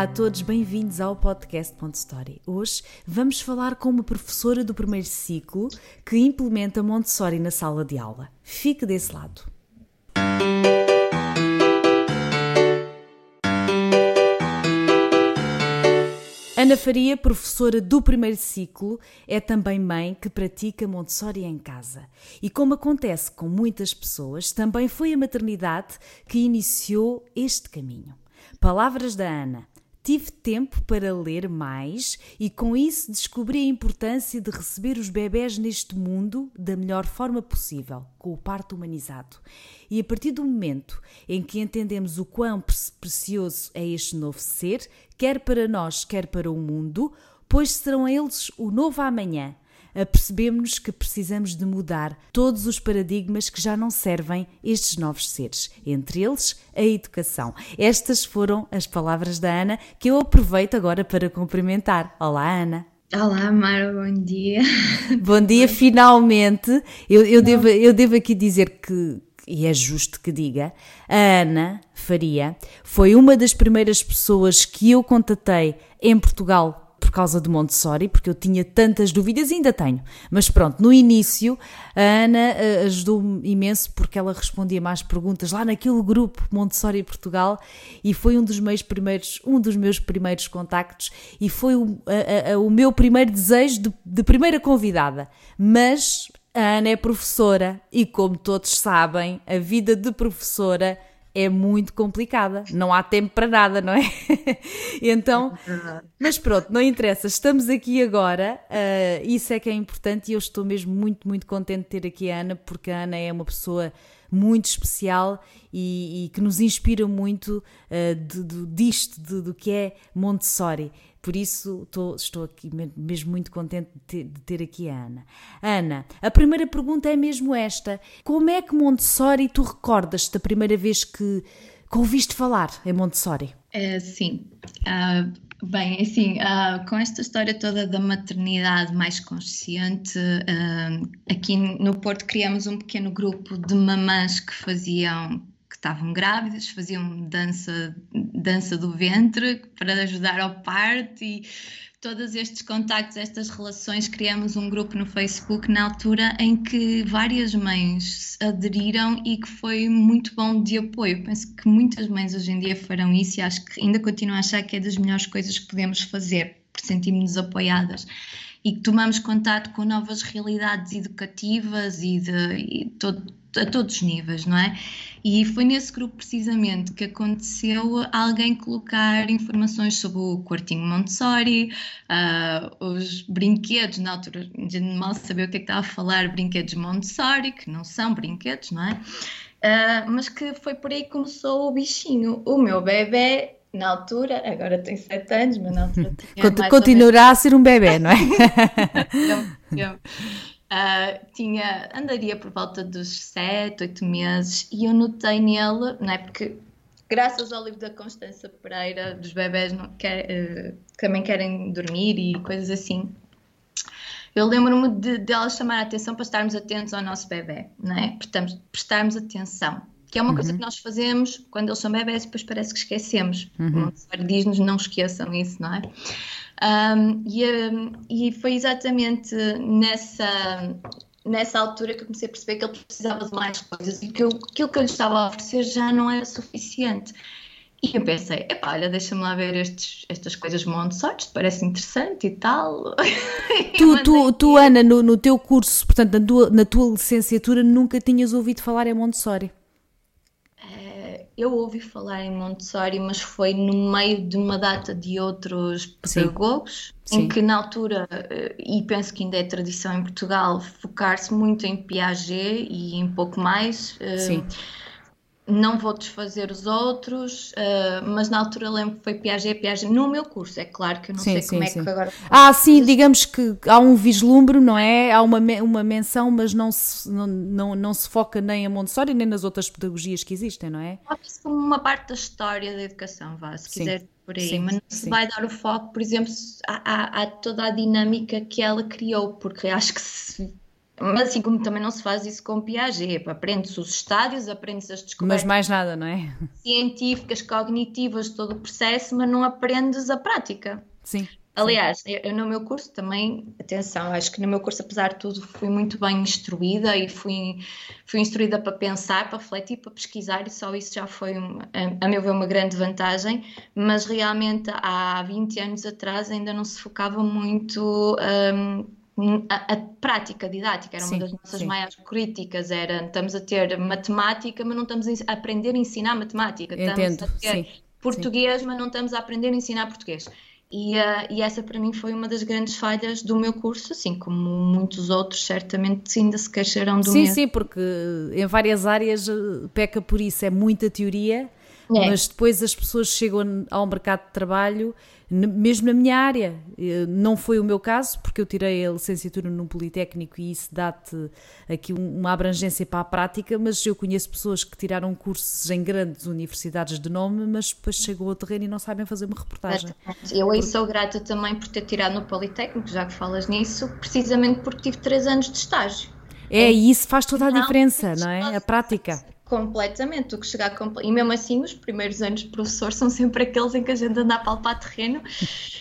Olá a todos, bem-vindos ao podcast Ponto Story. Hoje vamos falar com uma professora do primeiro ciclo que implementa Montessori na sala de aula. Fique desse lado. Ana Faria, professora do primeiro ciclo, é também mãe que pratica Montessori em casa. E como acontece com muitas pessoas, também foi a maternidade que iniciou este caminho. Palavras da Ana. Tive tempo para ler mais e com isso descobri a importância de receber os bebés neste mundo da melhor forma possível, com o parto humanizado. E a partir do momento em que entendemos o quão precioso é este novo ser, quer para nós, quer para o mundo, pois serão eles o novo amanhã, apercebemos-nos que precisamos de mudar todos os paradigmas que já não servem estes novos seres, entre eles a educação. Estas foram as palavras da Ana que eu aproveito agora para cumprimentar. Olá, Ana. Olá, Mara, bom dia. Bom dia, finalmente. Eu, eu, devo, eu devo aqui dizer que, e é justo que diga, a Ana Faria foi uma das primeiras pessoas que eu contatei em Portugal por causa de Montessori, porque eu tinha tantas dúvidas e ainda tenho. Mas pronto, no início a Ana uh, ajudou-me imenso porque ela respondia mais perguntas lá naquele grupo Montessori Portugal e foi um dos meus primeiros, um dos meus primeiros contactos e foi o, a, a, o meu primeiro desejo de, de primeira convidada. Mas a Ana é professora e, como todos sabem, a vida de professora é muito complicada. Não há tempo para nada, não é? então, mas pronto, não interessa. Estamos aqui agora, uh, isso é que é importante e eu estou mesmo muito, muito contente de ter aqui a Ana, porque a Ana é uma pessoa muito especial e, e que nos inspira muito uh, de, de, disto, de, do que é Montessori. Por isso estou, estou aqui mesmo muito contente de ter, de ter, aqui a Ana. Ana, a primeira pergunta é mesmo esta: como é que Montessori tu recordas da primeira vez que, que ouviste falar em Montessori? É, sim. Uh, bem, assim, uh, com esta história toda da maternidade mais consciente, uh, aqui no Porto criamos um pequeno grupo de mamãs que faziam estavam grávidas, faziam dança, dança do ventre para ajudar ao parto e todos estes contactos, estas relações, criamos um grupo no Facebook na altura em que várias mães aderiram e que foi muito bom de apoio. Penso que muitas mães hoje em dia farão isso e acho que ainda continuo a achar que é das melhores coisas que podemos fazer, por sentirmos apoiadas e que tomamos contato com novas realidades educativas e, de, e todo, a todos os níveis, não é? E foi nesse grupo precisamente que aconteceu alguém colocar informações sobre o quartinho Montessori, uh, os brinquedos, na altura mal sabia o que é que estava a falar, brinquedos Montessori, que não são brinquedos, não é? Uh, mas que foi por aí que começou o bichinho. O meu bebê na altura, agora tem 7 anos, mas na altura Continuará a ser um bebê, não é? Uh, tinha, andaria por volta dos 7, 8 meses e eu notei nele, não é? Porque graças ao livro da Constança Pereira, dos bebés não, quer, uh, também querem dormir e coisas assim, eu lembro-me de, de ela chamar a atenção para estarmos atentos ao nosso bebê, não é? Prestarmos, prestarmos atenção. Que é uma uhum. coisa que nós fazemos quando eles são bebés depois parece que esquecemos. Uhum. Diz-nos não esqueçam isso, não é? Um, e, e foi exatamente nessa, nessa altura que eu comecei a perceber que ele precisava de mais coisas e que eu, aquilo que eu lhe estava a oferecer já não era suficiente. E eu pensei, epá, olha, deixa-me lá ver estes, estas coisas Montessori, parece interessante e tal. Tu, tu, tu Ana, no, no teu curso, portanto, na tua, na tua licenciatura, nunca tinhas ouvido falar em Montessori? Eu ouvi falar em Montessori, mas foi no meio de uma data de outros pedagogos, Sim. em que na altura, eh, e penso que ainda é tradição em Portugal, focar-se muito em Piaget e em pouco mais. Eh, Sim. Não vou desfazer os outros, uh, mas na altura lembro que foi Piaget, Piaget no meu curso, é claro que eu não sim, sei sim, como é sim. que agora... Ah, sim, digamos que há um vislumbre, não é? Há uma, uma menção, mas não se, não, não, não se foca nem a Montessori nem nas outras pedagogias que existem, não é? Foca-se como uma parte da história da educação, vá, se quiser por aí, sim, mas não se vai dar o foco, por exemplo, a, a, a, toda a dinâmica que ela criou, porque acho que se mas assim como também não se faz isso com Piaget, aprende-se os estádios, aprende-se as descobertas. Mas mais nada, não é? Científicas, cognitivas, todo o processo, mas não aprendes a prática. Sim. Aliás, eu, no meu curso também, atenção, acho que no meu curso, apesar de tudo, fui muito bem instruída e fui, fui instruída para pensar, para refletir, para pesquisar, e só isso já foi, a, a meu ver, uma grande vantagem. Mas realmente, há 20 anos atrás, ainda não se focava muito. Um, a, a, prática didática era sim, uma das nossas sim. maiores críticas era estamos a ter matemática mas não estamos a aprender a ensinar matemática Entendo, estamos a ter sim, português mas não estamos a aprender a ensinar português e, uh, e, essa para mim foi uma das grandes falhas do meu curso, assim como muitos outros certamente ainda se queixarão do Sim, mesmo. sim, porque em várias áreas eh, peca por isso, é muita teoria, é. mas depois as pessoas chegam ao mercado de trabalho mesmo na minha área. Eh, não foi o meu caso, porque eu tirei a licenciatura num Politécnico e isso dá-te aqui uma abrangência para a prática, mas eu conheço pessoas que tiraram cursos em grandes universidades de nome, mas depois chegam ao terreno e não sabem fazer uma reportagem. Eu aí sou grata também por ter tirado no Politécnico, já que falas nisso, precisamente porque tive três anos de estágio. É, e isso faz toda a diferença, não é? A prática. Completamente, o que chegar e mesmo assim os primeiros anos de professor são sempre aqueles em que a gente anda a palpar terreno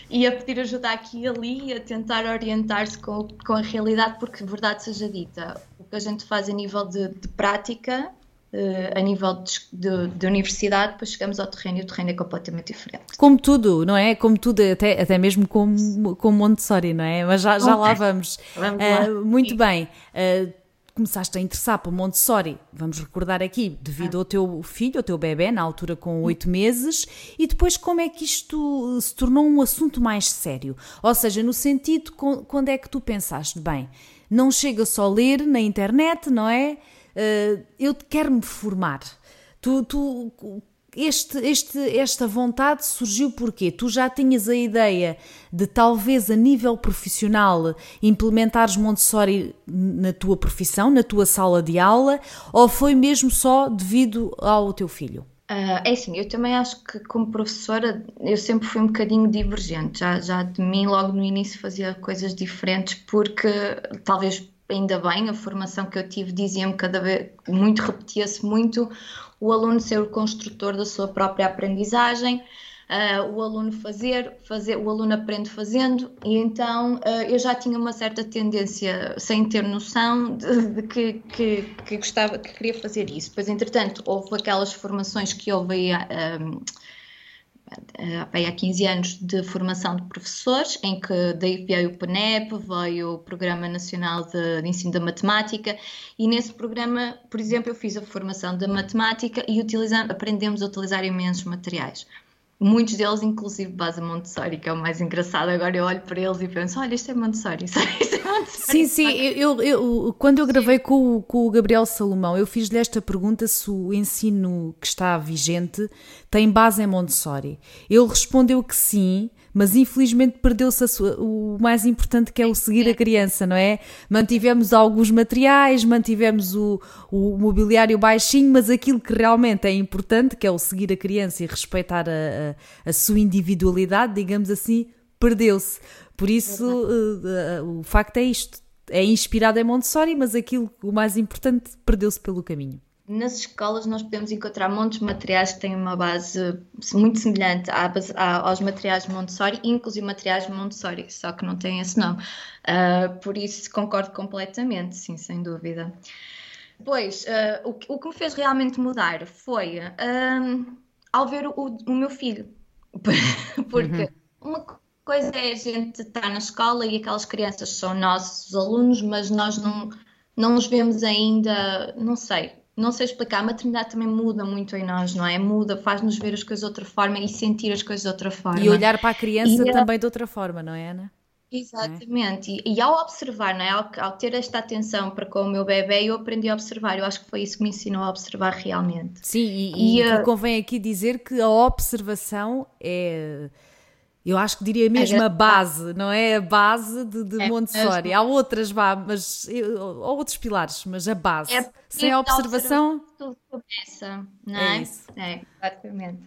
e a pedir ajuda aqui e ali, a tentar orientar-se com, com a realidade, porque verdade seja dita, o que a gente faz a nível de, de prática, uh, a nível de, de, de, universidade, depois chegamos ao terreno e o terreno é completamente diferente. Como tudo, não é? Como tudo, até, até mesmo com, com Montessori, não é? Mas já, já lá vamos. vamos lá. Uh, muito Sim. bem. Uh, começaste a interessar por Montessori, vamos recordar aqui, devido ah. ao teu filho, ao teu bebê, na altura com oito meses, e depois como é que isto se tornou um assunto mais sério? Ou seja, no sentido, quando é que tu pensaste, bem, não chega só a ler na internet, não é? Uh, eu quero me formar. Tu, tu este, este, esta vontade surgiu porque tu já tinhas a ideia de talvez a nível profissional implementares Montessori na tua profissão, na tua sala de aula, ou foi mesmo só devido ao teu filho? Uh, é assim, eu também acho que como professora eu sempre fui um bocadinho divergente, já, já de mim logo no início fazia coisas diferentes porque talvez ainda bem, a formação que eu tive dizia-me cada vez, muito repetia-se muito o aluno ser o construtor da sua própria aprendizagem, uh, o aluno fazer, fazer, o aluno aprende fazendo, e então uh, eu já tinha uma certa tendência, sem ter noção, de, de que, que, que, gostava, que queria fazer isso. Pois, entretanto, houve aquelas formações que houve aí. Um, eh, há 15 anos de formação de professores, em que daí veio o PNEP, veio o Programa Nacional de, de, Ensino da Matemática, e nesse programa, por exemplo, eu fiz a formação da matemática e aprendemos a utilizar imensos materiais muitos deles, inclusive, base Montessori, que é o mais engraçado. Agora eu olho para eles e penso: olha, isto é Montessori, isto é Montessori. Sim, sim, eu, eu, quando eu gravei com, com o Gabriel Salomão, eu fiz-lhe esta pergunta se o ensino que está vigente tem base em Montessori. Ele respondeu que sim, mas infelizmente perdeu-se o mais importante que é o seguir a criança, não é? Mantivemos alguns materiais, mantivemos o, o mobiliário baixinho, mas aquilo que realmente é importante, que é o seguir a criança e respeitar a, a, a sua individualidade, digamos assim, perdeu-se. Por isso, uh, uh, o facto é isto. É inspirado em Montessori, mas aquilo, o mais importante, perdeu-se pelo caminho. Nas escolas nós podemos encontrar montes de materiais que têm uma base muito semelhante à base, à, aos materiais de Montessori, inclusive materiais Montessori, só que não têm esse nome. Uh, por isso concordo completamente, sim, sem dúvida. Pois, uh, o, o, que me fez realmente mudar foi uh, ao ver o, o, meu filho. Porque uhum. uma coisa é a gente estar na escola e aquelas crianças são nossos alunos, mas nós não, não os vemos ainda, não sei, não sei explicar, a maternidade também muda muito em nós, não é? Muda, faz-nos ver as coisas de outra forma e sentir as coisas de outra forma. E olhar para a criança e, também de outra forma, não é, Ana? Exatamente, é? e, e, ao observar, não é? Ao, ao, ter esta atenção para com o meu bebê, eu aprendi a observar. Eu acho que foi isso que me ensinou a observar realmente. Sim, e, e, e uh, convém aqui dizer que a observação é. Eu acho que diria mesmo é a base, não é? A base de, de é Montessori. Há outras, mas, há outros pilares, mas a base. É Sem a observação. Tudo começa, não é? É, isso. é exatamente.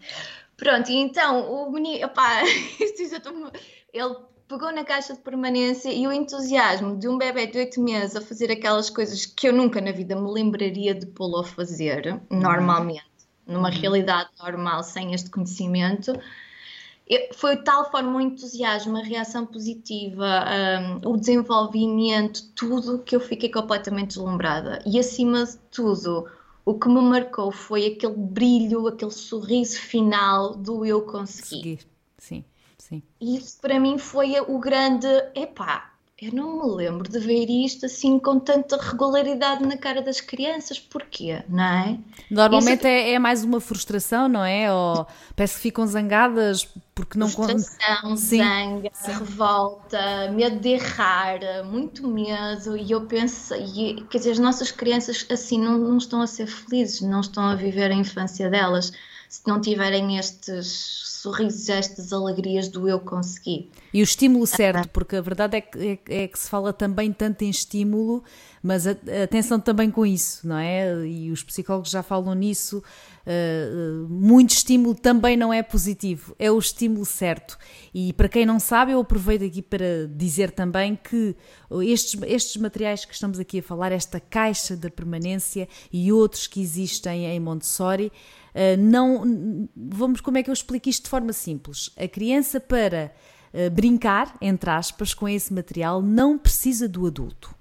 Pronto, e então o menino, opá, ele pegou na caixa de permanência e o entusiasmo de um bebê de 8 meses a fazer aquelas coisas que eu nunca na vida me lembraria de pô-lo a fazer, normalmente, numa uhum. realidade normal, sem este conhecimento. Foi de tal forma o entusiasmo, a reação positiva, um, o desenvolvimento, tudo que eu fiquei completamente deslumbrada. E acima de tudo, o que me marcou foi aquele brilho, aquele sorriso final do eu conseguir. Sim. Sim. E isso para mim foi o grande. Epá, eu não me lembro de ver isto assim com tanta regularidade na cara das crianças. Porquê? Não é? Normalmente isso... é, é, mais uma frustração, não é? Ou parece que ficam zangadas porque não Frustração, Sim. zanga, Sim. revolta, medo de errar, muito medo. E eu penso, e, quer dizer, as nossas crianças assim não, não estão a ser felizes, não estão a viver a infância delas se não tiverem estes sorrisos, estas alegrias do eu conseguir. E o estímulo certo, porque a verdade é que, é, é que se fala também tanto em estímulo, mas a, atenção também com isso, não é? E os psicólogos já falam nisso. Uh, muito estímulo também não é positivo, é o estímulo certo. E para quem não sabe, eu aproveito aqui para dizer também que estes, estes materiais que estamos aqui a falar, esta caixa da permanência e outros que existem em Montessori, não. Vamos, como é que eu explico isto de forma simples? A criança, para uh, brincar, entre aspas, com esse material, não precisa do adulto.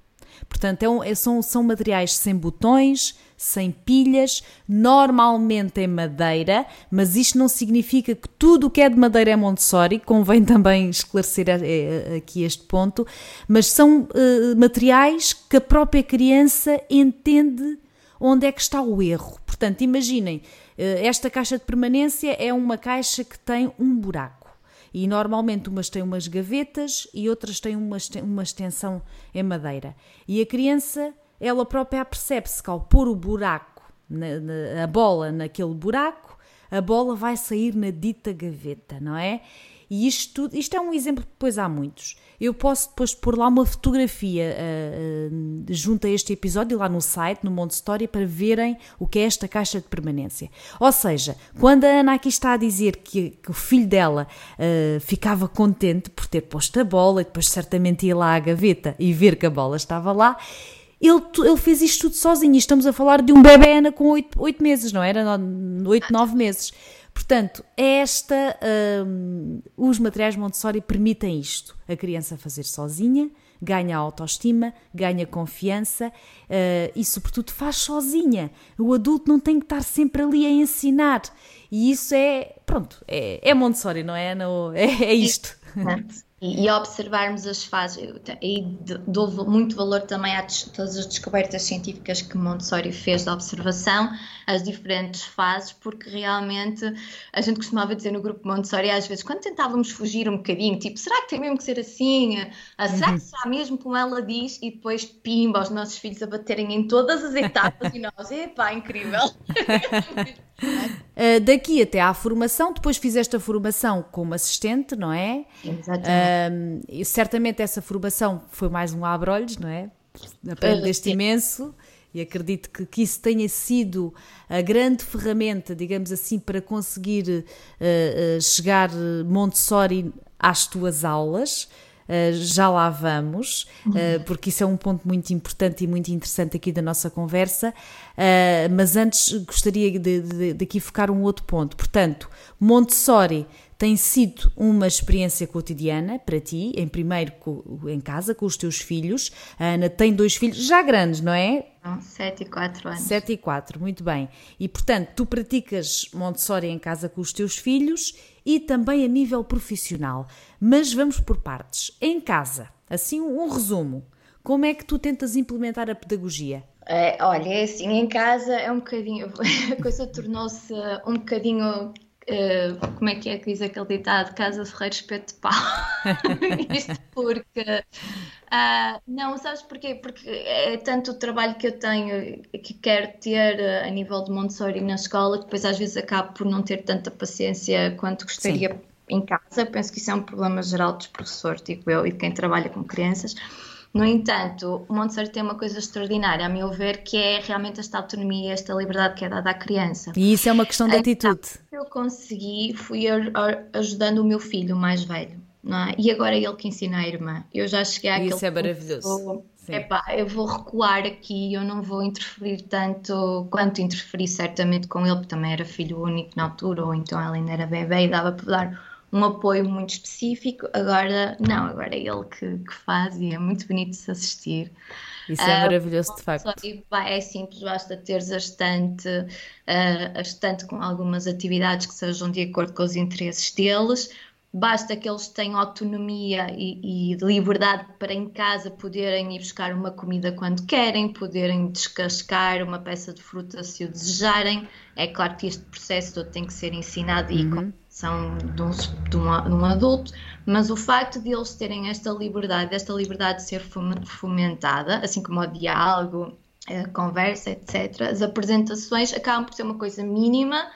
Portanto, é um, é, são, são materiais sem botões, sem pilhas, normalmente em madeira, mas isto não significa que tudo o que é de madeira é Montessori, convém também esclarecer aqui este ponto, mas são uh, materiais que a própria criança entende onde é que está o erro. Portanto, imaginem, eh, esta caixa de permanência é uma caixa que tem um buraco. E normalmente umas têm umas gavetas e outras têm uma, uma extensão em madeira. E a criança, ela própria percebe-se que ao pôr o buraco, na, na, a bola naquele buraco, a bola vai sair na dita gaveta, não é? E isto, isto é um exemplo, depois há muitos. Eu posso depois pôr lá uma fotografia uh, uh, junto a este episódio, lá no site, no Monte História, para verem o que é esta caixa de permanência. Ou seja, quando a Ana aqui está a dizer que, que o filho dela uh, ficava contente por ter posto a bola e depois certamente ia lá à gaveta e ver que a bola estava lá, ele, ele fez isto tudo sozinho. Estamos a falar de um bebê Ana com 8 meses, não era? 8, 9 meses. Portanto, esta, um, os materiais Montessori permitem isto: a criança fazer sozinha, ganha autoestima, ganha confiança uh, e, sobretudo, faz sozinha. O adulto não tem que estar sempre ali a ensinar. E isso é, pronto, é, é Montessori, não é? Não, é, é isto. E, e observarmos as fases, e dou muito valor também a todas as descobertas científicas que Montessori fez da observação, as diferentes fases, porque realmente a gente costumava dizer no grupo Montessori, às vezes, quando tentávamos fugir um bocadinho, tipo, será que tem mesmo que ser assim? Ah, será que uhum. será mesmo como ela diz? E depois, pimba, os nossos filhos a baterem em todas as etapas e nós, epá, incrível! Uh, daqui até à formação, depois fizeste a formação como assistente, não é? Exatamente. Uh, certamente essa formação foi mais um abre-olhos, não é? Aprendeste uh, imenso e acredito que, que, isso tenha sido a grande ferramenta, digamos assim, para conseguir uh, chegar Montessori às tuas aulas. Uh, já lá vamos, uh, porque isso é um ponto muito importante e muito interessante aqui da nossa conversa. Uh, mas antes gostaria de, de, de, aqui focar um outro ponto. Portanto, Montessori tem sido uma experiência cotidiana para ti, em primeiro em casa, com os teus filhos. A Ana tem dois filhos já grandes, não é? Não, 7 e 4 anos. 7 e 4, muito bem. E portanto, tu praticas Montessori em casa com os teus filhos e também a nível profissional. Mas vamos por partes. Em casa, assim um resumo. Como é que tu tentas implementar a pedagogia? É, olha, é assim, em casa é um bocadinho, a coisa tornou-se um bocadinho Uh, como é que é que diz aquele ditado? Casa Ferreira Espeto de Pau. Isto porque. Uh, não, sabes porquê? Porque é tanto o trabalho que eu tenho que quero ter uh, a nível de Montessori na escola que depois às vezes acabo por não ter tanta paciência quanto gostaria Sim. em casa. Penso que isso é um problema geral dos professores, digo eu, e de quem trabalha com crianças. No entanto, o Montessori tem uma coisa extraordinária, a meu ver, que é realmente esta autonomia, esta liberdade que é dada à criança. E isso é uma questão de então, atitude. Eu consegui, fui ajudando o meu filho mais velho. É? E agora é ele que ensina a irmã. Eu já cheguei àquele Isso é maravilhoso. epá, eu vou recuar aqui, eu não vou interferir tanto quanto interferi certamente com ele, porque também era filho único na altura, ou então ela ainda era bebê e dava para dar um apoio muito específico. Agora, não, agora é ele que, que faz e é muito bonito de se assistir. Isso é maravilhoso, uh, de facto. É simples, basta teres a estante, uh, a estante com algumas atividades que sejam de acordo com os interesses deles basta que eles tenham autonomia e, e, liberdade para em casa poderem ir buscar uma comida quando querem, poderem descascar uma peça de fruta se o desejarem. É claro que este processo todo tem que ser ensinado e com são de um, de, de um, adulto, mas o facto de eles terem esta liberdade, esta liberdade de ser fomentada, assim como o diálogo, a conversa, etc., as apresentações acabam por ser uma coisa mínima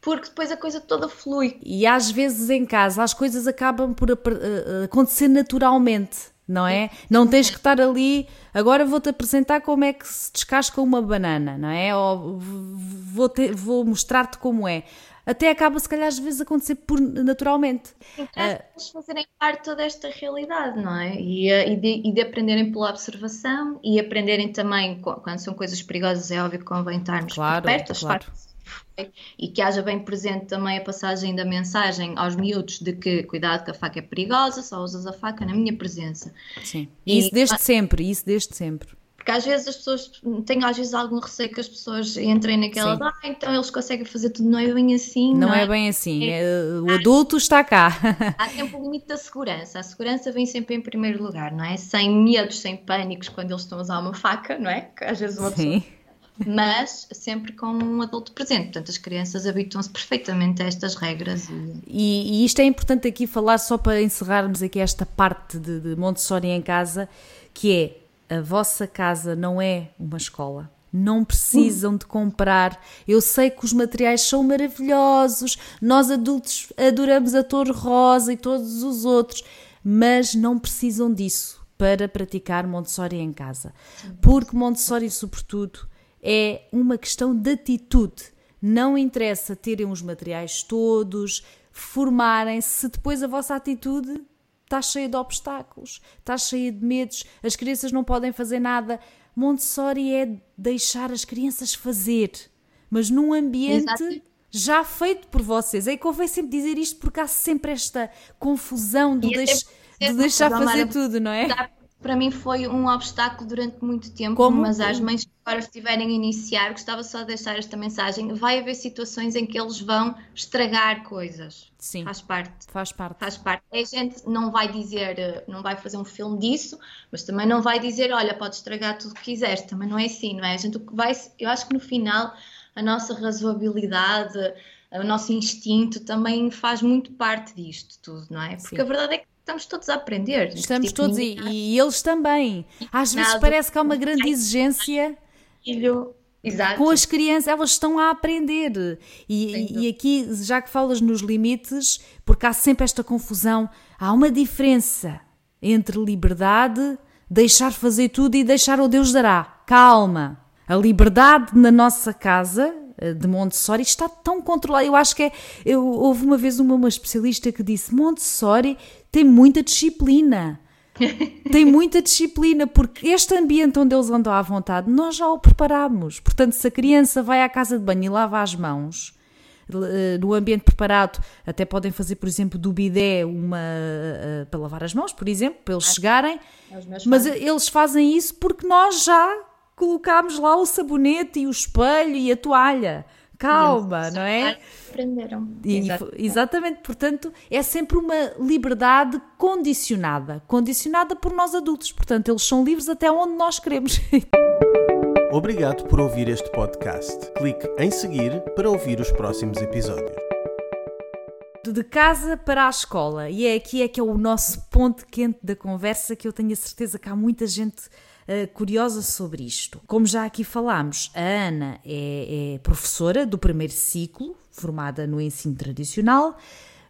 porque depois a coisa toda flui. E às vezes em casa as coisas acabam por acontecer naturalmente, não é? Não tens que estar ali, agora vou-te apresentar como é que se descasca uma banana, não é? Ou vou, vou mostrar-te como é. Até acaba, se calhar, às vezes acontecer por, naturalmente. Então, uh, eles fazerem parte toda esta realidade, não é? E, eh, e, de, e, de, aprenderem pela observação e aprenderem também, quando são coisas perigosas, é óbvio que convém estarmos claro, perto, claro e que haja bem presente também a passagem da mensagem aos miúdos de que cuidado que a faca é perigosa, só usas a faca na minha presença. Sim, e isso desde sempre, isso desde sempre. Porque às vezes as pessoas, tenho às vezes algum receio que as pessoas entrem naquela, Sim. ah, então eles conseguem fazer tudo, não é bem assim. Não, não é? é? bem assim, é, é o adulto está cá. Há sempre o limite da segurança, a segurança vem sempre em primeiro lugar, não é? Sem medos, sem pânicos quando eles estão a usar uma faca, não é? Que às vezes uma Sim. pessoa mas sempre com um adulto presente. Portanto, as crianças habituam-se perfeitamente a estas regras. E... E, e... isto é importante aqui falar, só para encerrarmos aqui esta parte de, de Montessori em casa, que é a vossa casa não é uma escola. Não precisam de comprar. Eu sei que os materiais são maravilhosos, nós adultos adoramos a Torre Rosa e todos os outros, mas não precisam disso para praticar Montessori em casa. Porque Montessori, sobretudo, é uma questão de atitude. Não interessa terem os materiais todos, formarem-se, se depois a vossa atitude está cheia de obstáculos, está cheia de medos, as crianças não podem fazer nada. Montessori é deixar as crianças fazer, mas num ambiente Exato. já feito por vocês. É que convém sempre dizer isto porque há sempre esta confusão de, deix de deixar fazer tudo, não é? Para mim foi um obstáculo durante muito tempo, Como? mas às mães que agora estiverem a iniciar, gostava só de deixar esta mensagem, vai haver situações em que eles vão estragar coisas. Sim. Faz parte. Faz parte. Faz parte. A gente não vai dizer, não vai fazer um filme disso, mas também não vai dizer, olha, pode estragar tudo o que quiseres, também não é assim, não é? A gente vai, eu acho que no final a nossa razoabilidade, o nosso instinto também faz muito parte disto tudo, não é? Porque Sim. a verdade é que estamos todos a aprender. Estamos tipo, todos, e, e, eles também. Às vezes parece que há uma grande exigência. Filho. Exato. Com as crianças, elas estão a aprender. E, e, aqui, já que falas nos limites, porque há sempre esta confusão, há uma diferença entre liberdade, deixar fazer tudo e deixar o Deus dará. Calma. A liberdade na nossa casa eh, de Montessori está tão controlada. Eu acho que é. Eu, houve uma vez uma, uma especialista que disse: Montessori tem muita disciplina. tem muita disciplina, porque este ambiente onde eles andam à vontade, nós já o preparamos. Portanto, se a criança vai à casa de banho e lava as mãos, eh, no ambiente preparado, até podem fazer, por exemplo, do bidé uma uh, para lavar as mãos, por exemplo, para eles chegarem. Mas eles fazem isso porque nós já colocámos lá o sabonete e o espelho e a toalha calma, não é? Aprenderam. E, exatamente, portanto, é sempre uma liberdade condicionada condicionada por nós adultos. Portanto, eles são livres até onde nós queremos. Obrigado por ouvir este podcast. Clique em seguir para ouvir os próximos episódios. De casa para a escola. E é aqui é que é o nosso ponto quente da conversa que eu tenho a certeza que há muita gente uh, curiosa sobre isto. Como já aqui falámos, a Ana é, é professora do primeiro ciclo, formada no ensino tradicional,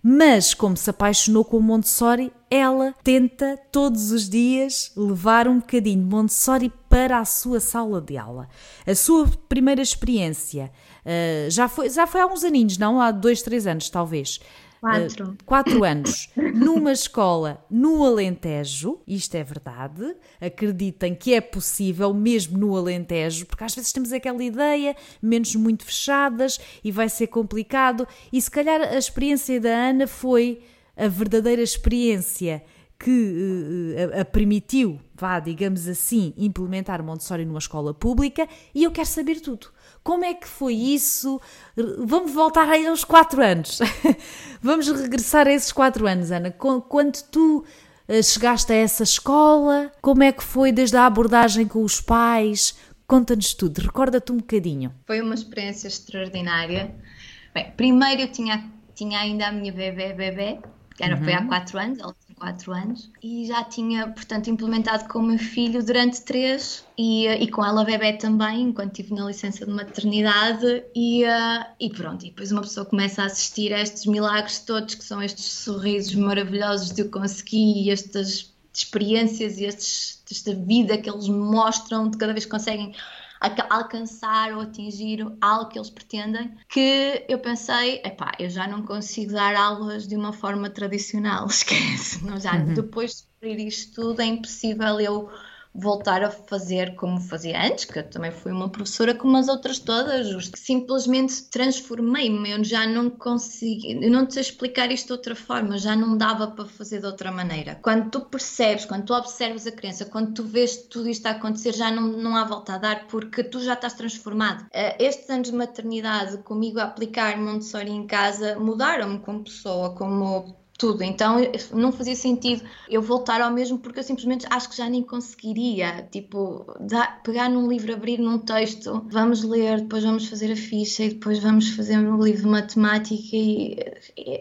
mas como se apaixonou com o Montessori, ela tenta todos os dias levar um bocadinho de Montessori para a sua sala de aula. A sua primeira experiência uh, já, foi, já foi há uns aninhos, não? Há dois, três anos, talvez. Quatro. Uh, quatro anos. Numa escola no Alentejo, isto é verdade. Acreditem que é possível, mesmo no Alentejo, porque às vezes temos aquela ideia, menos muito fechadas e vai ser complicado. E se calhar a experiência da Ana foi a verdadeira experiência que uh, a, a, permitiu, vá, digamos assim, implementar Montessori numa escola pública e eu quero saber tudo. Como é que foi isso? Vamos voltar aí aos quatro anos. Vamos regressar a esses quatro anos, Ana. Quando tu uh, chegaste a essa escola, como é que foi desde a abordagem com os pais? Conta-nos tudo, recorda-te um bocadinho. Foi uma experiência extraordinária. Bem, primeiro eu tinha, tinha ainda a minha bebê, bebê, que era, uhum. foi há uhum. quatro anos, ela 4 anos e já tinha, portanto, implementado com o meu filho durante 3 e, e com ela bebê também, enquanto estive na licença de maternidade e, uh, e pronto, e depois uma pessoa começa a assistir a estes milagres todos que são estes sorrisos maravilhosos de eu conseguir e estas experiências e estes, esta vida que eles mostram de cada vez que conseguem alcançar ou atingir algo que eles pretendem, que eu pensei, epá, eu já não consigo dar aulas de uma forma tradicional, esquece, não, já, uhum. depois de descobrir isto tudo é impossível eu voltar a fazer como fazia antes, que eu também fui uma professora como as outras todas, simplesmente transformei-me, eu já não consegui, eu não te sei explicar isto de outra forma, já não dava para fazer de outra maneira. Quando tu percebes, quando tu observas a criança, quando tu vês tudo isto a acontecer, já não, não há volta a dar porque tu já estás transformado. Eh, estes anos de maternidade, comigo a aplicar Montessori em casa, mudaram-me como pessoa, como tudo. Então não fazia sentido eu voltar ao mesmo porque eu simplesmente acho que já nem conseguiria. Tipo, pegar num livro, abrir num texto, vamos ler, depois vamos fazer a ficha e depois vamos fazer um livro de matemática e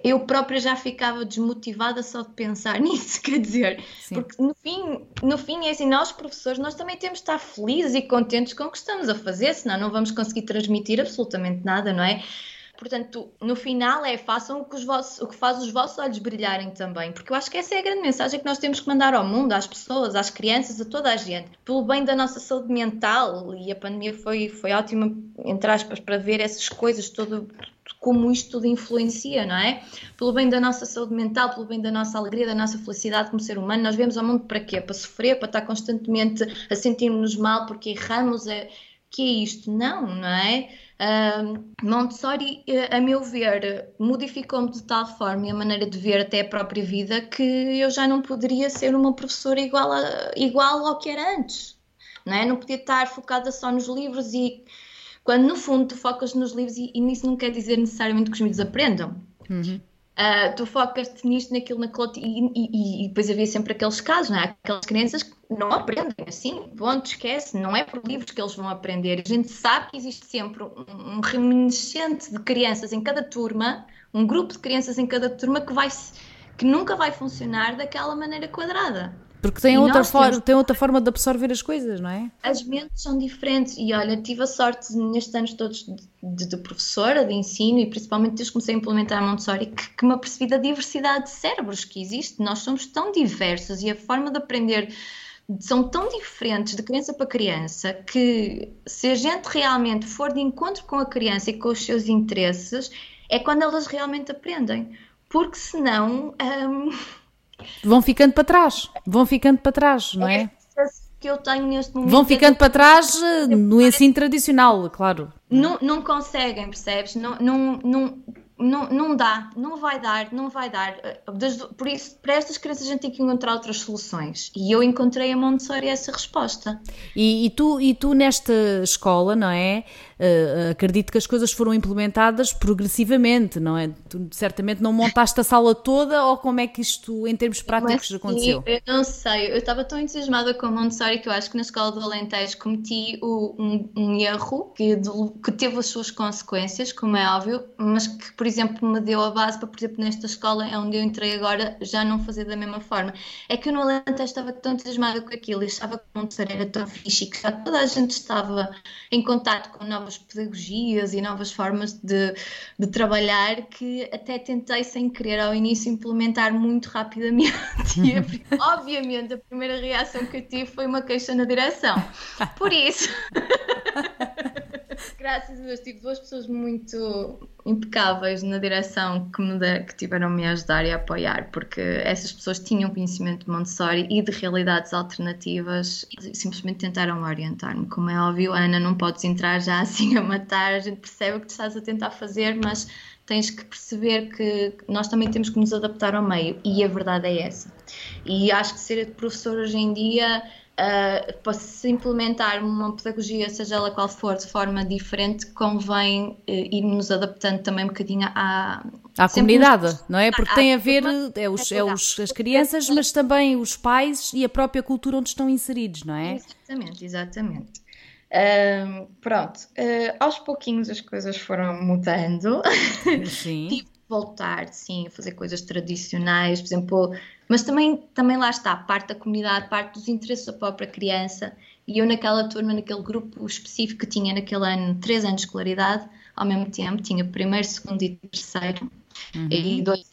eu própria já ficava desmotivada só de pensar nisso, quer dizer, Sim. porque no fim, no fim é assim, nós professores, nós também temos de estar felizes e contentes com o que estamos a fazer, senão não vamos conseguir transmitir absolutamente nada, não é? Portanto, no final é façam o que, vossos, o que faz os vossos olhos brilharem também, porque eu acho que essa é a grande mensagem que nós temos que mandar ao mundo, às pessoas, às crianças, a toda a gente, pelo bem da nossa saúde mental. E a pandemia foi, foi ótima, entre aspas, para ver essas coisas, todo, como isto tudo influencia, não é? Pelo bem da nossa saúde mental, pelo bem da nossa alegria, da nossa felicidade como ser humano. Nós vemos ao mundo para quê? Para sofrer, para estar constantemente a sentir-nos mal porque erramos. É, que é isto? Não, não é? Montessori, eh, a meu ver, modificou-me de tal forma e a maneira de ver até a própria vida que eu já não poderia ser uma professora igual, a, igual ao que era antes. Não, é? não podia estar focada só nos livros e quando no fundo tu focas nos livros e, e nisso não quer dizer necessariamente que os miúdos aprendam. Uhum. Uh, tu focas-te nisto, naquilo, naquilo e, e, e, depois havia sempre aqueles casos, não é? Aquelas crianças que não aprendem assim, ponto, esquece, não é por livros que eles vão aprender. A gente sabe que existe sempre um, um reminiscente de crianças em cada turma, um grupo de crianças em cada turma que, vai, que nunca vai funcionar daquela maneira quadrada. Porque tem outra, for tem outra forma de absorver as coisas, não é? As mentes são diferentes e olha, tive a sorte nestes anos todos de, de, de professora, de ensino e principalmente desde que comecei a implementar a Montessori que, que me apercebi da diversidade de cérebros que existe. Nós somos tão diversos e a forma de aprender são tão diferentes de criança para criança que se a gente realmente for de encontro com a criança e com os seus interesses, é quando elas realmente aprendem. Porque senão. Hum, Vão ficando para trás, vão ficando para trás, não é? é que eu tenho neste momento. Vão ficando para trás eh, no ensino tradicional, claro. Não, não conseguem, percebes? Não, não, não, não, não dá, não vai dar, não vai dar. Por isso, para estas crianças a gente tem que encontrar outras soluções. E eu encontrei a Montessori essa resposta. E, e tu, e tu nesta escola, não é? Uh, acredito que as coisas foram implementadas progressivamente, não é? Tu certamente não montaste a sala toda ou como é que isto, em termos práticos, Mas, aconteceu? Eu não sei, eu estava tão entusiasmada com a Montessori que eu acho que na escola do Alentejo cometi o, um, um, erro que, que teve as suas consequências, como é óbvio, mas que, por exemplo, me deu a base para, por exemplo, nesta escola onde eu entrei agora, já não fazer da mesma forma. É que eu no Alentejo estava tão entusiasmada com aquilo e achava que a Montessori era tão fixe que já toda a gente estava em contato com novas pedagogias e novas formas de, de trabalhar que até tentei sem querer ao início implementar muito rapidamente. E obviamente a primeira reação que eu tive foi uma queixa na direção. Por isso graças a Deus tive duas pessoas muito impecáveis na direção que, me de, que tiveram-me a ajudar e a apoiar, porque essas pessoas tinham conhecimento de Montessori e de realidades alternativas e simplesmente tentaram orientar-me. Como é óbvio, Ana, não podes entrar já assim a matar, a gente percebe o que tu estás a tentar fazer, mas tens que perceber que nós também temos que nos adaptar ao meio e a verdade é essa. E acho que ser professor hoje em dia uh, para se implementar uma pedagogia, seja ela qual for, de forma diferente, convém uh, irmos adaptando também um bocadinho à, à comunidade, não é? Porque tem a ver, é, os, é os, as crianças, mas também os pais e a própria cultura onde estão inseridos, não é? Exatamente, exatamente. Uh, pronto, uh, aos pouquinhos as coisas foram mudando. Sim. Tive de voltar, sim, a fazer coisas tradicionais, por exemplo, mas também, também lá está, parte da comunidade, parte dos interesses da própria criança. E eu, naquela turma, naquele grupo específico, que tinha naquele ano três anos de escolaridade, ao mesmo tempo, tinha primeiro, segundo e terceiro, uhum. e dois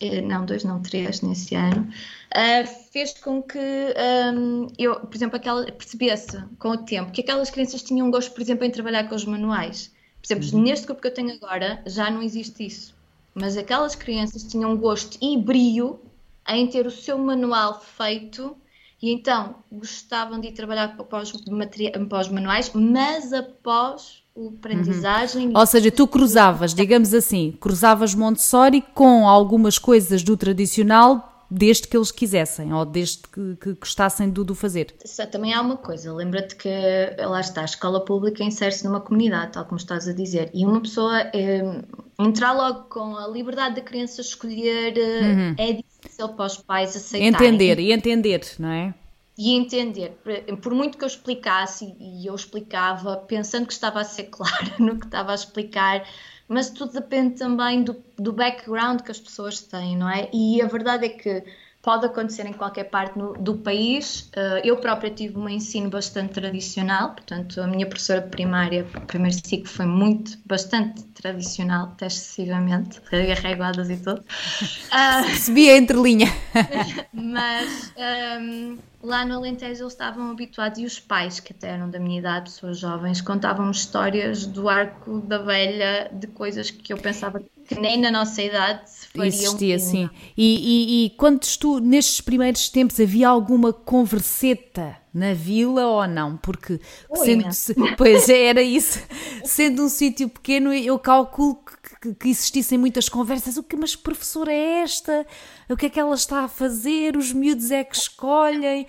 eh, não, dois, não, três nesse ano, uh, fez com que um, eu, por exemplo, aquela, percebesse com o tempo que aquelas crianças tinham gosto, por exemplo, em trabalhar com os manuais. Por exemplo, uhum. neste grupo que eu tenho agora, já não existe isso. Mas aquelas crianças tinham gosto e brio em ter o seu manual feito e então gostavam de ir trabalhar após, após manuais, mas após o aprendizagem. Uhum. Ou seja, tu cruzavas, digamos assim, cruzavas Montessori com algumas coisas do tradicional desde que eles quisessem ou desde que, que gostassem do, do fazer. Também há uma coisa, lembra-te que lá está, a escola pública insere-se numa comunidade, tal como estás a dizer, e uma pessoa é, entrar logo com a liberdade da criança escolher eh, uhum. é difícil para os pais aceitarem. Entender e entender, não é? E entender, por muito que eu explicasse, e eu explicava pensando que estava a ser clara no que estava a explicar, mas tudo depende também do, do background que as pessoas têm, não é? E a verdade é que pode acontecer em qualquer parte no, do país. Uh, eu própria tive um ensino bastante tradicional, portanto, a minha professora de primária, primeiro ciclo, foi muito, bastante tradicional, até excessivamente, reguadas e tudo. Uh, Subia entre linha. mas um, lá no Alentejo eles estavam habituados, e os pais, que até eram da minha idade, pessoas jovens, contavam-me histórias do arco da velha, de coisas que eu pensava que nem na nossa idade se fariam. Existia, sim. E, e, e quando tu, nestes primeiros tempos, havia alguma converseta na vila ou não? Porque, Oi, sendo, né? pois era isso, sendo um sítio pequeno, eu calculo que, que, que, existissem muitas conversas. O que, mas que professora é esta? O que é que ela está a fazer? Os miúdos é que escolhem.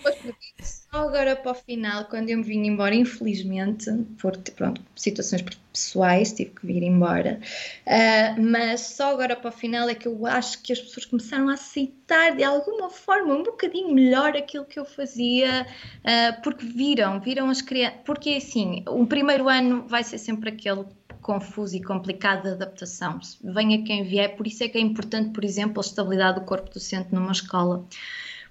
Só agora para o final, quando eu me vim embora, infelizmente, por pronto, situações pessoais, tive que vir embora, uh, mas só agora para o final é que eu acho que as pessoas começaram a aceitar de alguma forma um bocadinho melhor aquilo que eu fazia, uh, porque viram, viram as crianças, porque assim, o primeiro ano vai ser sempre aquele confuso e complicado de adaptação, venha quem vier, por isso é que é importante, por exemplo, a estabilidade do corpo docente numa escola,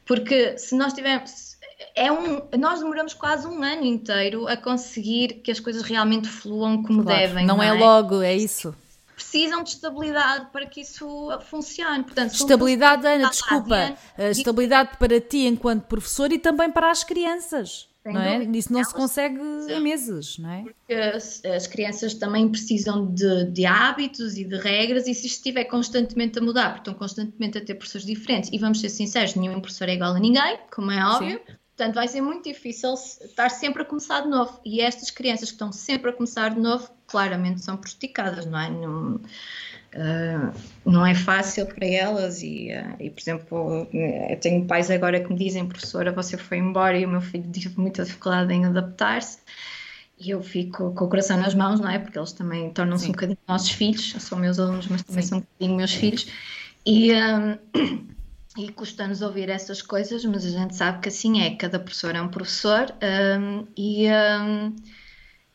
porque se nós tivermos é um, nós demoramos quase um ano inteiro a conseguir que as coisas realmente fluam como claro, devem. Não, não é, é logo, é isso precisam de estabilidade para que isso funcione. Portanto, estabilidade, Ana, desculpa, estabilidade para ti enquanto professor e também para as crianças. Sem não é? Isso não se consegue em meses, não é? Porque as, as crianças também precisam de, de, hábitos e de regras, e se estiver constantemente a mudar, porque estão constantemente a ter professores diferentes, e vamos ser sinceros, nenhum professor é igual a ninguém, como é óbvio, Sim. Portanto, vai ser muito difícil estar sempre a começar de novo. E estas crianças que estão sempre a começar de novo, claramente são prejudicadas, não é? Não, uh, não é fácil para elas. E, uh, e, por exemplo, eu tenho pais agora que me dizem, professora, você foi embora e o meu filho teve muita dificuldade em adaptar-se. e eu fico com o coração nas mãos, não é? Porque eles também tornam-se um bocadinho nossos filhos, são meus alunos, mas também Sim. são um bocadinho meus filhos. E, um, e custa-nos ouvir essas coisas, mas a gente sabe que assim é, cada professor é um professor um, e, um,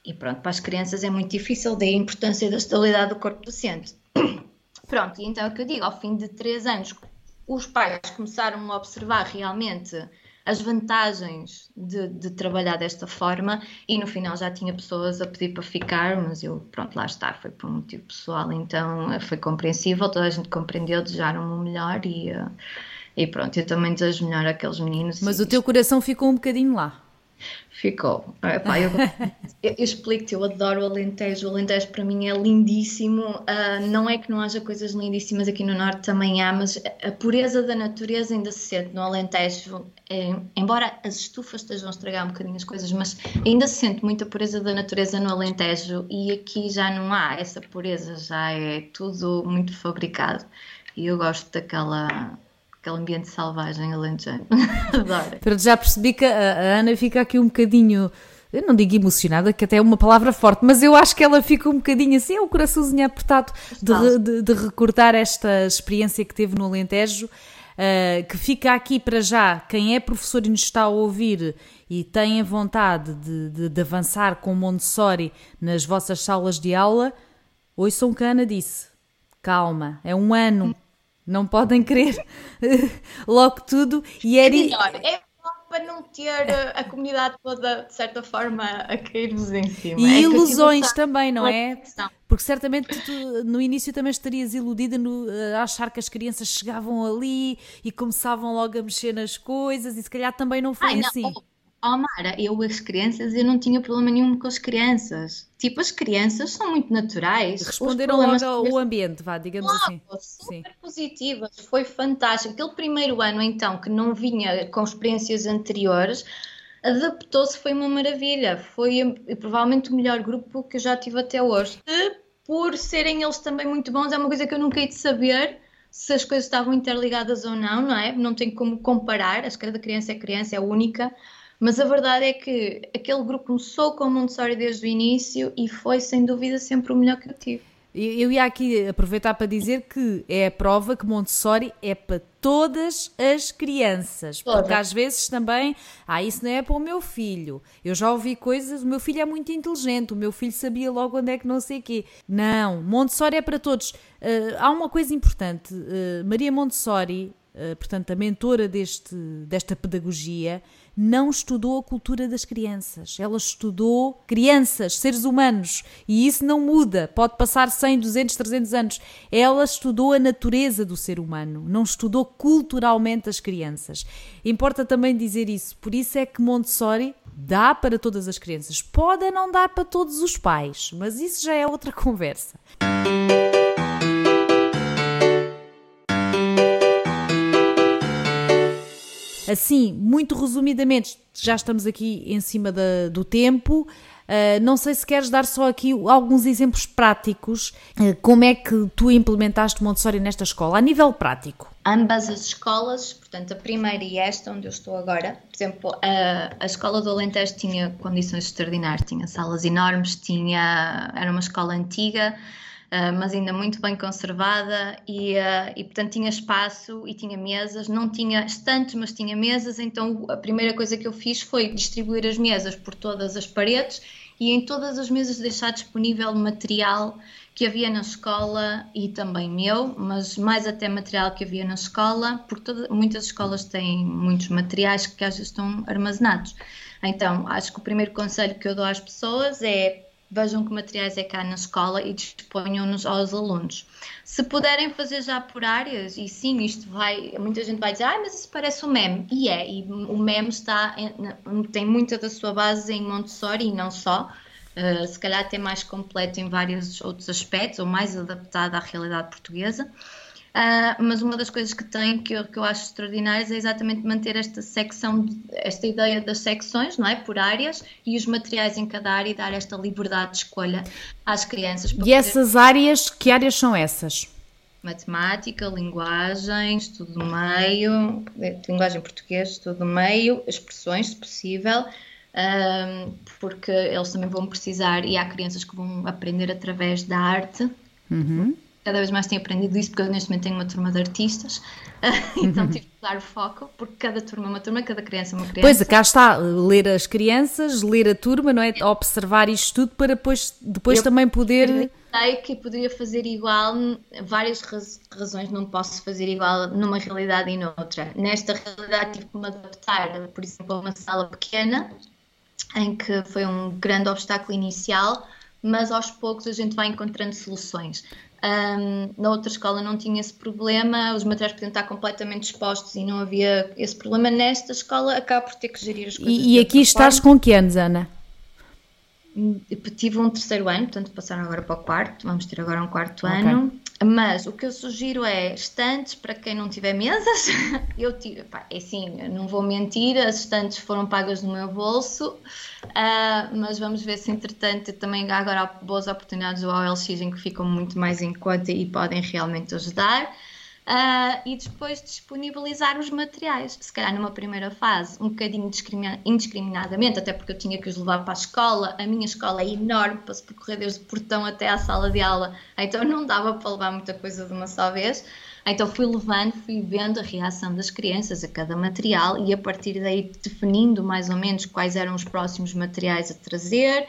e pronto, para as crianças é muito difícil, daí a importância da estabilidade do corpo docente. Pronto, e então é o que eu digo, ao fim de três anos, os pais começaram a observar realmente as vantagens de, de, trabalhar desta forma e no final já tinha pessoas a pedir para ficar, mas eu, pronto, lá está, foi por um motivo pessoal, então foi compreensível, toda a gente compreendeu, desejaram-me o melhor e, uh, e pronto, eu também desejo melhor àqueles meninos. Mas o teu coração ficou um bocadinho lá. Ficou. Epá, eu, eu, eu explico-te, eu adoro o Alentejo. O Alentejo para mim é lindíssimo. Uh, não é que não haja coisas lindíssimas aqui no Norte, também há, mas a pureza da natureza ainda se sente no Alentejo. É, embora as estufas estejam a estragar um bocadinho as coisas, mas ainda se sente muita pureza da natureza no Alentejo e aqui já não há essa pureza, já é tudo muito fabricado. E eu gosto daquela aquele ambiente selvagem alentejano. Adoro. Pero já percebi que a, a, Ana fica aqui um bocadinho, eu não digo emocionada, que até é uma palavra forte, mas eu acho que ela fica um bocadinho assim, é o coraçãozinho apertado de, de, de, recordar esta experiência que teve no Alentejo. Uh, que fica aqui para já, quem é professor e nos está a ouvir e tem a vontade de, de, de avançar com Montessori nas vossas salas de aula, ouçam o que a Ana disse. Calma, é um ano, não podem querer logo tudo. E era... É melhor, é para não ter a comunidade toda, de certa forma, a cair-vos em cima. E é ilusões também, não é? Porque certamente tu, no início também estarias iludida no, a achar que as crianças chegavam ali e começavam logo a mexer nas coisas e se calhar também não foi Ai, assim. Não. Oh, Mara, eu as crianças, eu não tinha problema nenhum com as crianças. Tipo, as crianças são muito naturais. Responderam logo ao ambiente, vá, digamos assim. Super Sim. positivas, foi fantástico. Aquele primeiro ano, então, que não vinha com experiências anteriores, adaptou-se, foi uma maravilha. Foi provavelmente o melhor grupo que eu já tive até hoje. E, por serem eles também muito bons, é uma coisa que eu nunca hei de saber se as coisas estavam interligadas ou não, não é? Não tem como comparar, a cada criança é criança, é única. Mas a verdade é que aquele grupo começou com o Montessori desde o início e foi sem dúvida sempre o melhor que eu tive. Eu ia aqui aproveitar para dizer que é a prova que Montessori é para todas as crianças. Toda. Porque às vezes também, ah, isso não é para o meu filho. Eu já ouvi coisas, o meu filho é muito inteligente, o meu filho sabia logo onde é que não sei o quê. Não, Montessori é para todos. Uh, há uma coisa importante, uh, Maria Montessori, uh, portanto, a mentora deste, desta pedagogia, não estudou a cultura das crianças. Ela estudou crianças, seres humanos. E isso não muda. Pode passar 100, 200, 300 anos. Ela estudou a natureza do ser humano. Não estudou culturalmente as crianças. Importa também dizer isso. Por isso é que Montessori dá para todas as crianças. Pode não dar para todos os pais, mas isso já é outra conversa. Assim, muito resumidamente, já estamos aqui em cima da, do tempo. Uh, não sei se queres dar só aqui alguns exemplos práticos, uh, como é que tu implementaste Montessori nesta escola, a nível prático. Ambas as escolas, portanto a primeira e esta onde eu estou agora, por exemplo, a, a escola do Alentejo tinha condições extraordinárias, tinha salas enormes, tinha, era uma escola antiga, mas ainda muito bem conservada e, uh, e, portanto tinha espaço e tinha mesas, não tinha estantes, mas tinha mesas, então a primeira coisa que eu fiz foi distribuir as mesas por todas as paredes e em todas as mesas deixar disponível material que havia na escola e também meu, mas mais até material que havia na escola, porque toda, muitas escolas têm muitos materiais que às vezes estão armazenados. Então, acho que o primeiro conselho que eu dou às pessoas é vejam que materiais é cá na escola e disponham-nos aos alunos. Se puderem fazer já por áreas, e sim, isto vai, muita gente vai dizer, ah, mas isso parece um meme, e é, e o meme está, tem muita da sua base em Montessori e não só, uh, se calhar até mais completo em vários outros aspectos, ou mais adaptado à realidade portuguesa. Uh, mas uma das coisas que tem que eu, que eu acho extraordinárias é exatamente manter esta secção, esta ideia das secções, não é? Por áreas e os materiais em cada área e dar esta liberdade de escolha às crianças. E poder... essas áreas, que áreas são essas? Matemática, linguagem, estudo do meio, linguagem portuguesa, estudo do meio, expressões, se possível, um, porque eles também vão precisar e há crianças que vão aprender através da arte. Uhum. Cada vez mais tenho aprendido isso porque eu neste momento tenho uma turma de artistas, então tive que dar o foco, porque cada turma é uma turma, cada criança é uma criança. Pois, cá está, ler as crianças, ler a turma, não é? Observar isto tudo para depois, depois Eu- também poder. sei que poderia fazer igual, várias raz- razões não posso fazer igual numa realidade e noutra. Nesta realidade tive que me adaptar, por exemplo, a uma sala pequena, em que foi um grande obstáculo inicial, mas aos poucos a gente vai encontrando soluções. Ahm, na outra escola não tinha esse problema, os materiais podiam estar completamente expostos e não havia esse problema. Nesta escola acaba por ter que gerir as coisas. E, e aqui estás com que anos, Ana? Tive um terceiro ano, portanto passaram agora para o quarto, vamos ter agora um quarto Ok. ano. Mas o que eu sugiro é estantes para quem não tiver mesas. Eu tive, pá, é assim, não vou mentir, as estantes foram pagas no meu bolso, ah, mas vamos ver se entretanto também há agora boas oportunidades do OLX em que ficam muito mais em conta e podem realmente ajudar. Ah, e depois disponibilizar os materiais. Se calhar numa primeira fase, um bocadinho discrimina- indiscriminadamente, até porque eu tinha que os levar para a escola. A minha escola é enorme para se percorrer desde o portão até à sala de aula, então não dava para levar muita coisa de uma só vez. Então fui levando, fui vendo a reação das crianças a cada material e a partir daí definindo mais ou menos quais eram os próximos materiais a trazer,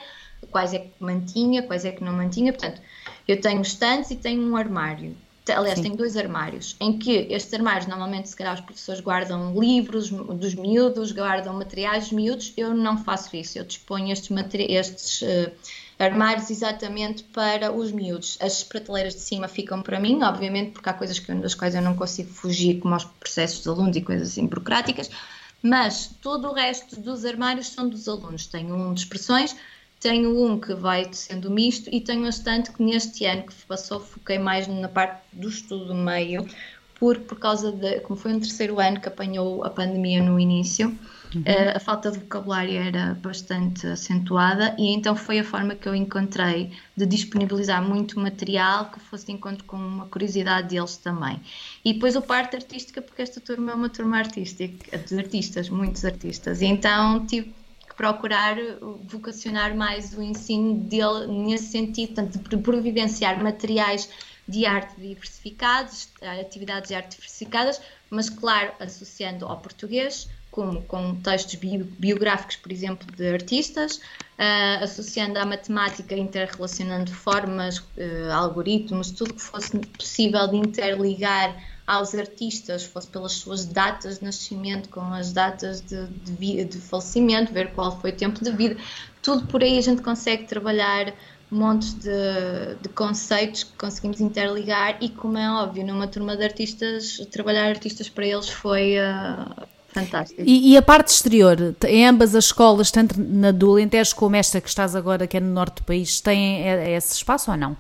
quais é que mantinha, quais é que não mantinha. Portanto, eu tenho estantes e tenho um armário. Aliás, Sim. tenho dois armários, em que estes armários, normalmente, se calhar, os professores guardam livros dos miúdos, guardam materiais dos miúdos. Eu não faço isso, eu disponho estes, estes eh, armários exatamente para os miúdos. As prateleiras de cima ficam para mim, obviamente, porque há coisas que, das quais eu não consigo fugir, como os processos de alunos e coisas assim burocráticas, mas todo o resto dos armários são dos alunos. Tenho um de expressões, tenho um que vai sendo misto e tenho um estante que neste ano que passou foquei mais na parte do estudo do meio, por, por causa de, como foi um terceiro ano que apanhou a pandemia no início, eh, a falta de vocabulário era bastante acentuada e então foi a forma que eu encontrei de disponibilizar muito material que fosse de encontro com uma curiosidade deles também. E depois a parte artística, porque esta turma é uma turma artística, de artistas, muitos artistas, e então tive procurar vocacionar mais o ensino dele nesse sentido, tanto de providenciar materiais de arte diversificados, atividades de arte diversificadas, mas claro, associando ao português, como com textos bio, biográficos, por exemplo, de artistas, uh, associando à matemática, interrelacionando formas, uh, algoritmos, tudo que fosse possível de interligar aos artistas, fosse pelas suas datas de nascimento, com as datas de, de, de falecimento, ver qual foi o tempo de vida, tudo por aí a gente consegue trabalhar montes de, de, conceitos que conseguimos interligar e como é óbvio numa turma de artistas trabalhar artistas para eles foi uh, fantástico. E, e, a parte exterior, em ambas as escolas, tanto na do Alentejo como esta que estás agora, que é no norte do país, têm esse espaço ou não?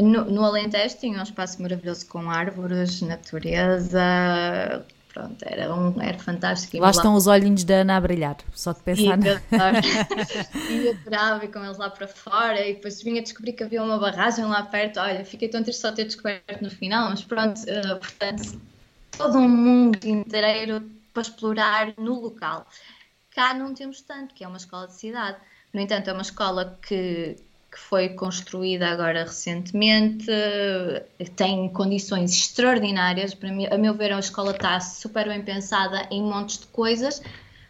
No, no Alentejo tinha um espaço maravilhoso com árvores, natureza, pronto, era, um, era fantástico. Lá estão lá... os olhinhos da Ana a brilhar, só de pensar. E, e adorava ir com eles lá para fora e depois vinha descobrir que havia uma barragem lá perto. Olha, fiquei tão triste só ter descoberto no final, mas pronto, uh, portanto, todo um mundo inteiro para explorar no local. Cá não temos tanto, que é uma escola de cidade. No entanto, é uma escola que, que foi construída agora recentemente, tem condições extraordinárias. Para mim, a meu ver, a escola está super bem pensada em montes de coisas.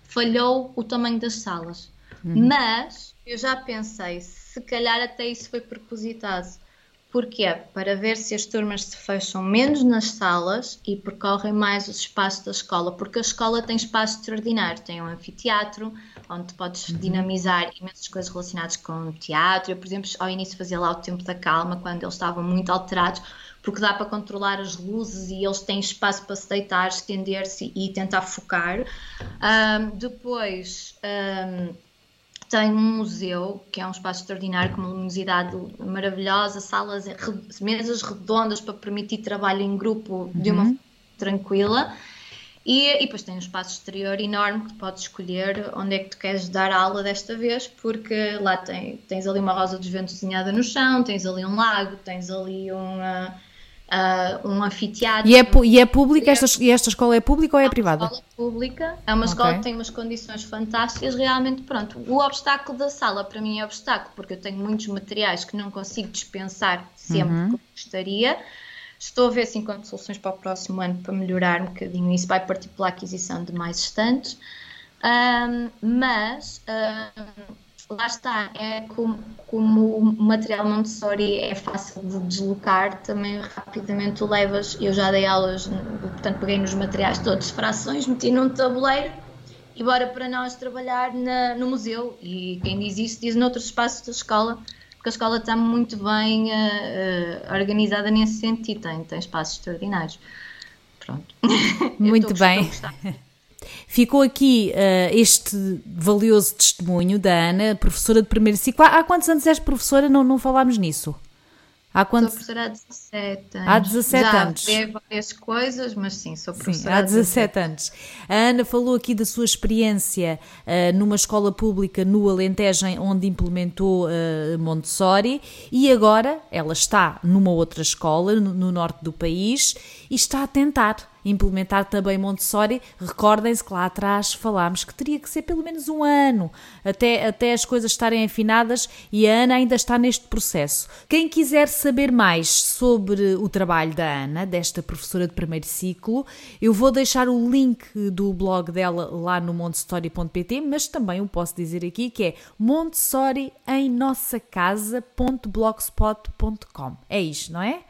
Falhou o tamanho das salas, uhum. mas eu já pensei, se calhar até isso foi propositado. Porquê? Para ver se as turmas se fecham menos nas salas e percorrem mais os espaços da escola, porque a escola tem espaço extraordinário, tem um anfiteatro, onde podes uhum. dinamizar imensas coisas relacionadas com teatro. Eu, por exemplo, ao início fazia lá o tempo da calma, quando eles estavam muito alterados, porque dá para controlar as luzes e eles têm espaço para se deitar, estender-se e tentar focar. Um, depois... Um, tem um museu, que é um espaço extraordinário, com uma luminosidade maravilhosa, salas, mesas redondas para permitir trabalho em grupo de uma forma tranquila. E, e depois tem um espaço exterior enorme que podes escolher onde é que tu queres dar aula desta vez, porque lá tem, tens ali uma rosa dos ventos desenhada no chão, tens ali um lago, tens ali uma, uh, um anfiteatro. E é, e é pública? Esta, e esta escola é pública ou é, é privada? escola pública, é uma okay. escola que tem umas condições fantásticas. Realmente, pronto, o obstáculo da sala para mim é obstáculo, porque eu tenho muitos materiais que não consigo dispensar sempre uhum. como gostaria. Estou a ver se encontro soluções para o próximo ano para melhorar um bocadinho isso. Vai partir pela aquisição de mais estantes. Um, mas um, lá está, é como, como, o material Montessori é fácil de deslocar, também rapidamente o levas. Eu já dei aulas, portanto, peguei nos materiais todos, frações, meti num tabuleiro e bora para nós trabalhar na, no museu. E quem diz isso diz noutros espaços da escola, porque a escola está muito bem uh, organizada nesse sentido, tem, tem espaços extraordinários. Pronto. Muito bem. Ficou aqui uh, este valioso testemunho da Ana, professora de primeiro ciclo. Há, há quantos anos és professora? Não, não falámos nisso. Há quantos... Sou professora há 17 anos. Há 17 Já anos. Várias coisas, mas sim, sou professora. Sim, há 17 anos. A Ana falou aqui da sua experiência uh, numa escola pública no Alentejo, onde implementou uh, Montessori, e agora ela está numa outra escola, no, no norte do país, e está a tentar implementar também Montessori. Recordem-se que lá atrás falámos que teria que ser pelo menos um ano até, até as coisas estarem afinadas e a Ana ainda está neste processo. Quem quiser saber mais sobre o trabalho da Ana, desta professora de primeiro ciclo, eu vou deixar o link do blog dela lá no montessori.pt, mas também o posso dizer aqui que é montessori em nossa casa.blogspot.com. É isto, não é?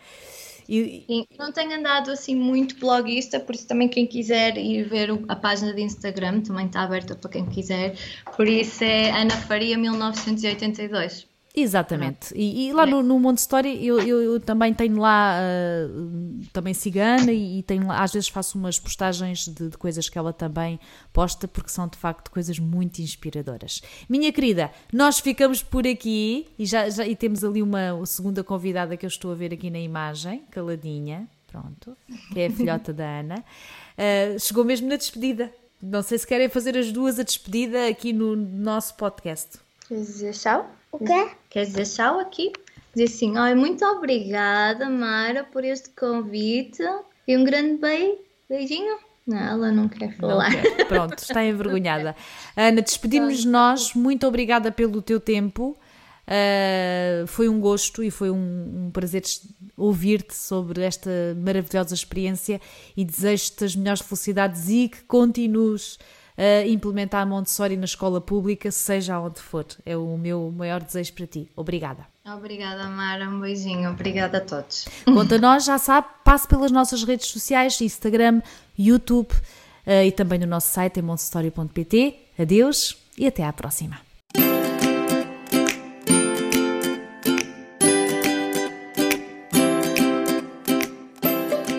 E, Sim, não tenho andado assim muito bloguista, por isso também quem quiser ir ver a página de Instagram também está aberta para quem quiser. Por isso é Ana Faria 1982. Exatamente. E, e lá no, no Montessori eu, eu, eu, também tenho lá uh, também cigana e, e, tenho lá, às vezes faço umas postagens de, de, coisas que ela também posta porque são de facto coisas muito inspiradoras. Minha querida, nós ficamos por aqui e já, já e temos ali uma segunda convidada que eu estou a ver aqui na imagem, caladinha, pronto, que é a filhota da Ana. Uh, chegou mesmo na despedida. Não sei se querem fazer as duas a despedida aqui no nosso podcast. Quer dizer tchau? O quê? Quer dizer tchau aqui? Dizer assim, oh, muito obrigada, Mara, por este convite e um grande beijo. Beijinho. Não, ela não quer falar. Não quer. Pronto, está envergonhada. Ana, despedimos-nos nós. Muito obrigada pelo teu tempo. Uh, foi um gosto e foi um, um prazer ouvir-te sobre esta maravilhosa experiência e desejo-te as melhores felicidades e que continues a implementar Montessori na escola pública, seja onde for. É o meu maior desejo para ti. Obrigada. Obrigada, Mara. Um beijinho. Obrigada a todos. Conta a nós, já sabe, passe pelas nossas redes sociais, Instagram, YouTube uh, e também no nosso site em montessori.pt. Adeus e até à próxima.